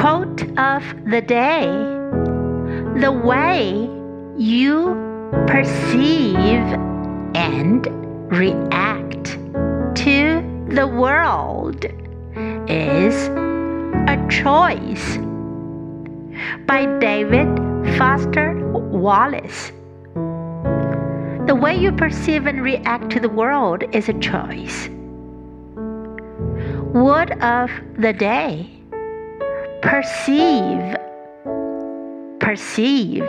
Quote of the day The way you perceive and react to the world is a choice. By David Foster Wallace. The way you perceive and react to the world is a choice. Word of the day perceive, perceive.